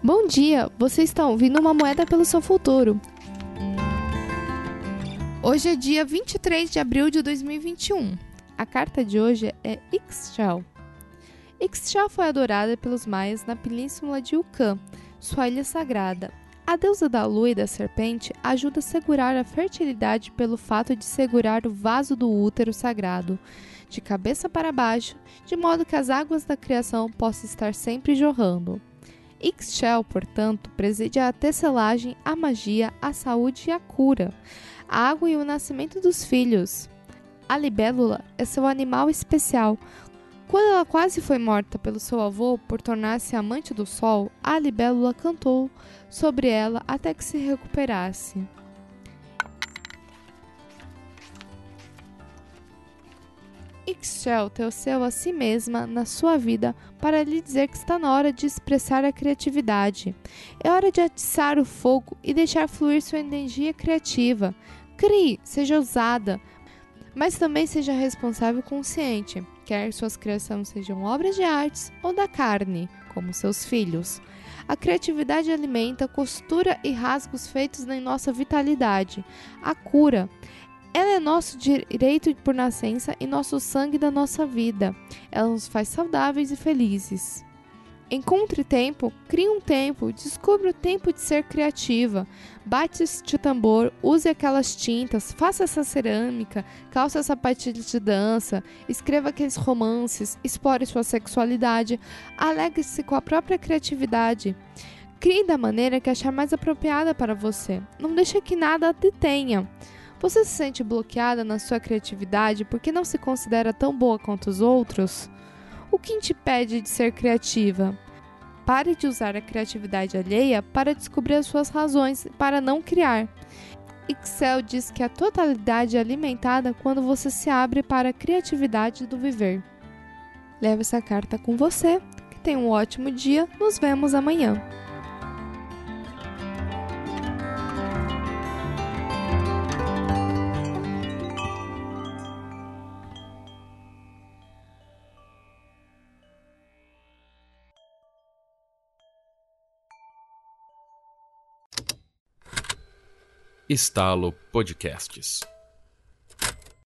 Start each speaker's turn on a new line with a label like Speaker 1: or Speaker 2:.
Speaker 1: Bom dia, você está ouvindo uma moeda pelo seu futuro. Hoje é dia 23 de abril de 2021. A carta de hoje é Ixchel. Ixchel foi adorada pelos maias na península de Yucã, sua ilha sagrada. A deusa da lua e da serpente ajuda a segurar a fertilidade pelo fato de segurar o vaso do útero sagrado, de cabeça para baixo, de modo que as águas da criação possam estar sempre jorrando. Ixchel, portanto, preside a tecelagem, a magia, a saúde e a cura, a água e o nascimento dos filhos. A libélula é seu animal especial. Quando ela quase foi morta pelo seu avô por tornar-se amante do sol, a libélula cantou sobre ela até que se recuperasse. Ixchel teoceu a si mesma na sua vida para lhe dizer que está na hora de expressar a criatividade. É hora de atiçar o fogo e deixar fluir sua energia criativa. Crie, seja ousada, mas também seja responsável e consciente, quer suas criações sejam obras de artes ou da carne, como seus filhos. A criatividade alimenta, costura e rasgos feitos em nossa vitalidade. A cura ela é nosso direito por nascença e nosso sangue da nossa vida. Ela nos faz saudáveis e felizes. Encontre tempo, crie um tempo, descubra o tempo de ser criativa. Bate este tambor, use aquelas tintas, faça essa cerâmica, calça essa partida de dança, escreva aqueles romances, explore sua sexualidade, alegre-se com a própria criatividade. Crie da maneira que achar mais apropriada para você. Não deixe que nada a detenha. Você se sente bloqueada na sua criatividade porque não se considera tão boa quanto os outros? O que te impede de ser criativa? Pare de usar a criatividade alheia para descobrir as suas razões para não criar. Excel diz que a totalidade é alimentada quando você se abre para a criatividade do viver. Leve essa carta com você. Que tenha um ótimo dia. Nos vemos amanhã.
Speaker 2: Estalo Podcasts.